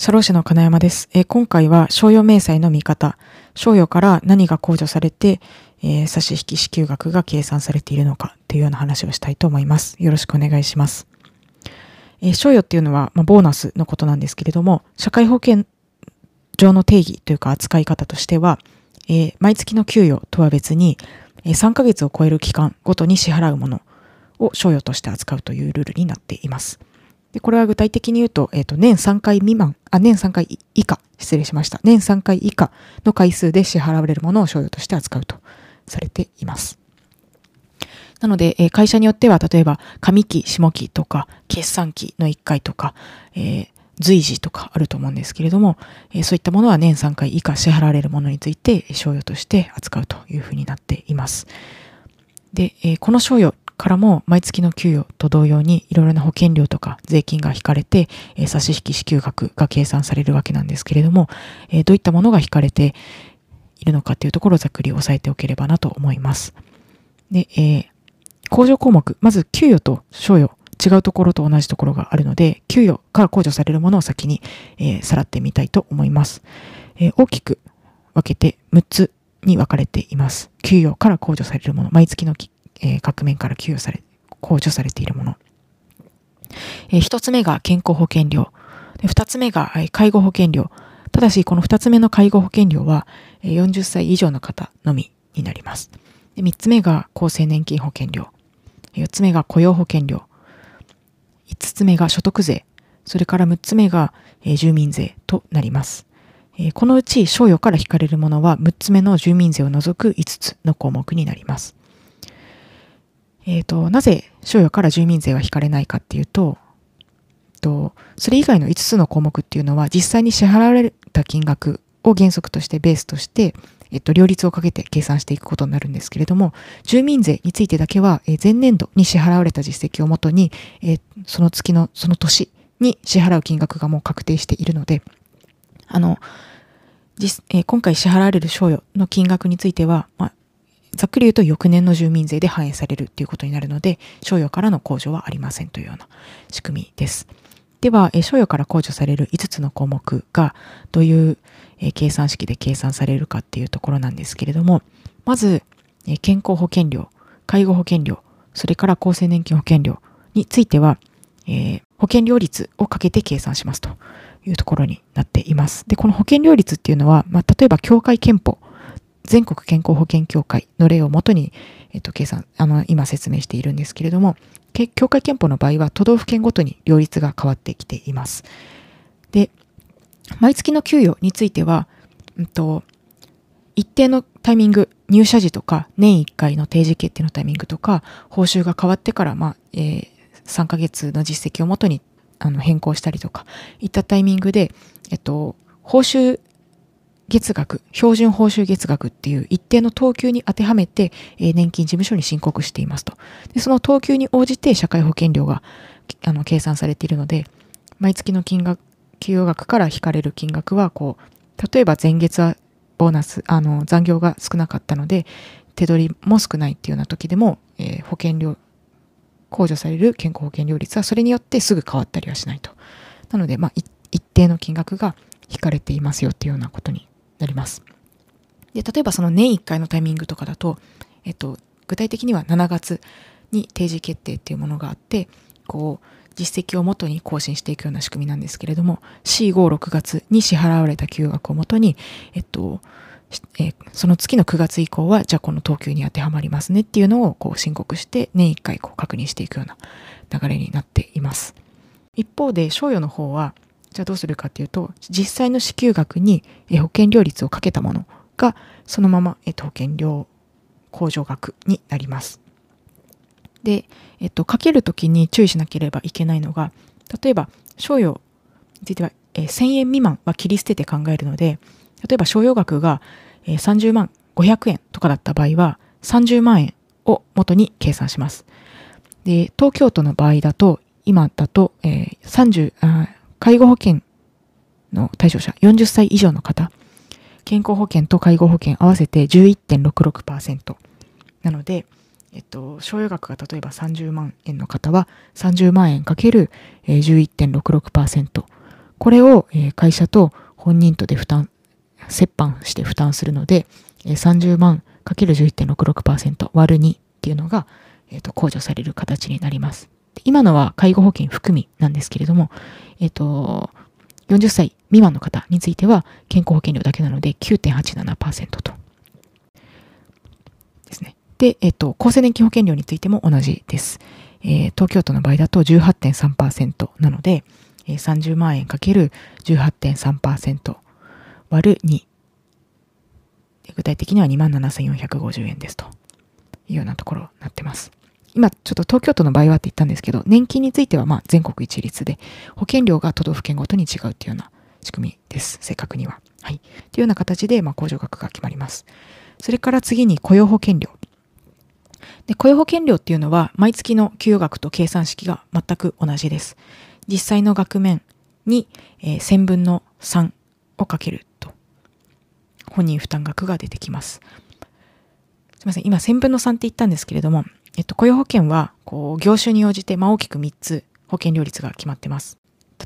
社労士の金山です。えー、今回は商用明細の見方、商用から何が控除されて、えー、差し引き支給額が計算されているのかというような話をしたいと思います。よろしくお願いします。えー、賞与っていうのは、まあ、ボーナスのことなんですけれども、社会保険上の定義というか扱い方としては、えー、毎月の給与とは別に、えー、3ヶ月を超える期間ごとに支払うものを賞与として扱うというルールになっています。で、これは具体的に言うと、えっ、ー、と、年3回未満、あ、年3回以下、失礼しました。年3回以下の回数で支払われるものを賞与として扱うとされています。なので、えー、会社によっては、例えば、上期、下期とか、決算期の1回とか、えー、随時とかあると思うんですけれども、え、そういったものは年3回以下支払われるものについて、賞与として扱うというふうになっています。で、え、この賞与からも毎月の給与と同様にいろいろな保険料とか税金が引かれて、えー、差し引き支給額が計算されるわけなんですけれども、えー、どういったものが引かれているのかというところをざっくり押さえておければなと思います。で、えー、控除項目、まず給与と賞与、違うところと同じところがあるので、給与から控除されるものを先に、えー、さらってみたいと思います。えー、大きく分けて6つに分かれています。給与から控除されるもの、毎月のえー、各面から給与され、控除されているもの。えー、一つ目が健康保険料。二つ目が、介護保険料。ただし、この二つ目の介護保険料は、えー、40歳以上の方のみになります。三つ目が厚生年金保険料。四つ目が雇用保険料。五つ目が所得税。それから六つ目が、住民税となります。このうち、賞与から引かれるものは六つ目の住民税を除く五つの項目になります。えっ、ー、と、なぜ賞与から住民税は引かれないかっていうと、と、それ以外の5つの項目っていうのは実際に支払われた金額を原則としてベースとして、えっと、両立をかけて計算していくことになるんですけれども、住民税についてだけは、え前年度に支払われた実績をもとに、えその月の、その年に支払う金額がもう確定しているので、あの、実え今回支払われる賞与の金額については、まあ、ざっくり言うと翌年の住民税で反映されるっていうことになるので、賞与からの控除はありませんというような仕組みです。では、賞与から控除される5つの項目がどういう計算式で計算されるかっていうところなんですけれども、まず、健康保険料、介護保険料、それから厚生年金保険料については、えー、保険料率をかけて計算しますというところになっています。で、この保険料率っていうのは、まあ、例えば協会憲法全国健康保険協会の例をもとに、えっと、計算、あの、今説明しているんですけれども、協会憲法の場合は都道府県ごとに両立が変わってきています。で、毎月の給与については、うんと、一定のタイミング、入社時とか、年1回の定時決定のタイミングとか、報酬が変わってから、まあ、えー、3ヶ月の実績をもとにあの変更したりとか、いったタイミングで、えっと、報酬月額、標準報酬月額っていう一定の等級に当てはめて、えー、年金事務所に申告していますと。で、その等級に応じて社会保険料が、あの、計算されているので、毎月の金額、給与額から引かれる金額は、こう、例えば前月はボーナス、あの、残業が少なかったので、手取りも少ないっていうような時でも、えー、保険料、控除される健康保険料率はそれによってすぐ変わったりはしないと。なので、まあ、一定の金額が引かれていますよっていうようなことになります。で、例えばその年1回のタイミングとかだと、えっと、具体的には7月に定時決定っていうものがあって、こう、実績をもとに更新していくような仕組みなんですけれども、4、5、6月に支払われた給額をもとに、えっと、えー、その月の9月以降は、じゃあこの等級に当てはまりますねっていうのをこう申告して、年1回こう確認していくような流れになっています。一方で、賞与の方は、じゃあどうするかっていうと、実際の支給額に保険料率をかけたものが、そのまま、えっと、保険料控除額になります。で、えっと、かけるときに注意しなければいけないのが、例えば、賞与については、えー、1000円未満は切り捨てて考えるので、例えば賞与額が、えー、30万500円とかだった場合は、30万円を元に計算します。で、東京都の場合だと、今だと、えー、30、介護保険の対象者、40歳以上の方、健康保険と介護保険合わせて11.66%。なので、えっと、賞与額が例えば30万円の方は30万円かける11.66%。これを、会社と本人とで負担、折半して負担するので、30万 ×11.66% 割る2っていうのが、えー、と控除される形になります。今のは介護保険含みなんですけれども、えっ、と、40歳未満の方については健康保険料だけなので9.87%と。ですね。で、えっ、と、厚生年金保険料についても同じです。えー、東京都の場合だと18.3%なので、えー、30万円かける18.3%割る2。具体的には27,450円ですというようなところになってます。今ちょっと東京都の場合はって言ったんですけど、年金についてはまあ全国一律で、保険料が都道府県ごとに違うっていうような仕組みです。正確には。はい。というような形で、まあ、控除額が決まります。それから次に雇用保険料。で雇用保険料っていうのは、毎月の給与額と計算式が全く同じです。実際の額面に、えー、1000分の3をかけると、本人負担額が出てきます。すみません。今、1000分の3って言ったんですけれども、えっと、雇用保険は、こう、業種に応じて、まあ、大きく3つ保険料率が決まってます。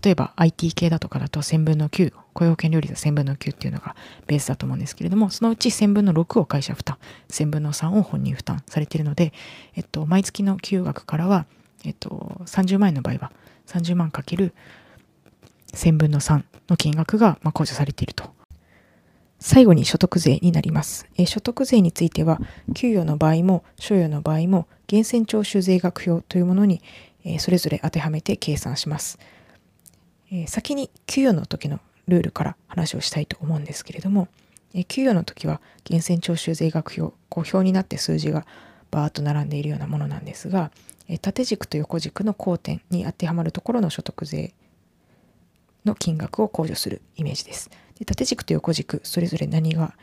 例えば IT 系だとかだと1000分の9、雇用保険料率は1000分の9っていうのがベースだと思うんですけれども、そのうち1000分の6を会社負担、1000分の3を本人負担されているので、えっと、毎月の給与額からは、えっと、30万円の場合は30万かける1000分の3の金額が、まあ、控除されていると最後に所得税になります。え所得税については、給与の場合も、所与の場合も、源泉徴収税額表というものに、えそれぞれ当てはめて計算します。え先に給与の時のルールから話をしたいと思うんですけれども、え給与の時は源泉徴収税額表、こう表になって数字がバーッと並んでいるようなものなんですが、え縦軸と横軸の交点に当てはまるところの所得税の金額を控除するイメージです。で縦軸と横軸それぞれ何が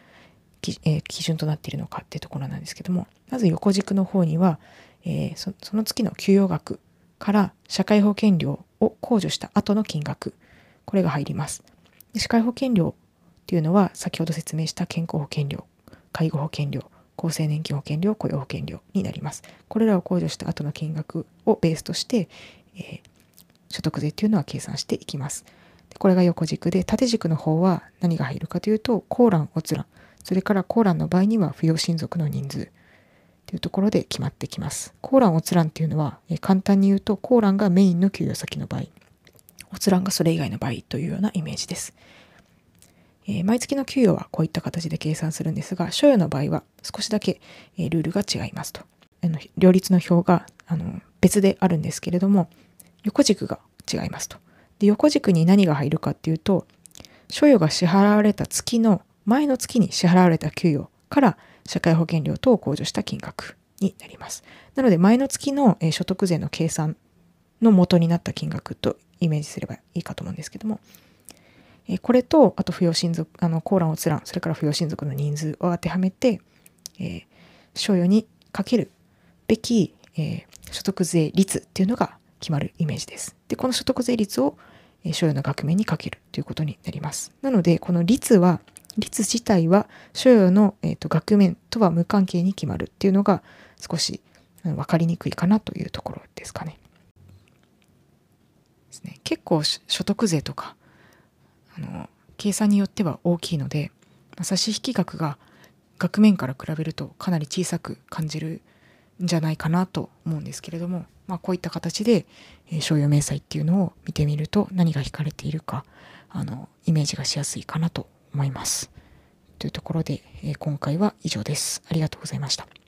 えー、基準となっているのかっていうところなんですけどもまず横軸の方には、えー、その月の給与額から社会保険料を控除した後の金額これが入ります。で社会保険料っていうのは先ほど説明した健康保険料介護保険料厚生年金保険料雇用保険料になります。これらを控除した後の金額をベースとして、えー、所得税っていうのは計算していきます。これが横軸で、縦軸の方は何が入るかというと、コーラン、閲覧、それからコーランの場合には扶養親族の人数というところで決まってきます。コーラン、閲覧っていうのは、簡単に言うと、コーランがメインの給与先の場合、閲覧がそれ以外の場合というようなイメージです。え、毎月の給与はこういった形で計算するんですが、所与の場合は少しだけ、え、ルールが違いますと。あの両立の表があの別であるんですけれども、横軸が違いますと。で横軸に何が入るかっていうと所与が支払われた月の前の月に支払われた給与から社会保険料等を控除した金額になります。なので前の月の所得税の計算の元になった金額とイメージすればいいかと思うんですけどもこれとあと扶養親族あのコーラン閲覧それから扶養親族の人数を当てはめて、えー、所与にかけるべき、えー、所得税率っていうのが決まるイメージです。でこの所得税率を所有の額面にかけるということになります。なので、この率は、率自体は所有の、えーと、額面とは無関係に決まるっていうのが少し分かりにくいかなというところですかね。ですね結構所得税とかあの計算によっては大きいので差し引き額が額面から比べるとかなり小さく感じるんじゃないかなと思うんですけれどもまあ、こういった形で、えー、商用明細っていうのを見てみると何が引かれているかあのイメージがしやすいかなと思います。というところで、えー、今回は以上です。ありがとうございました。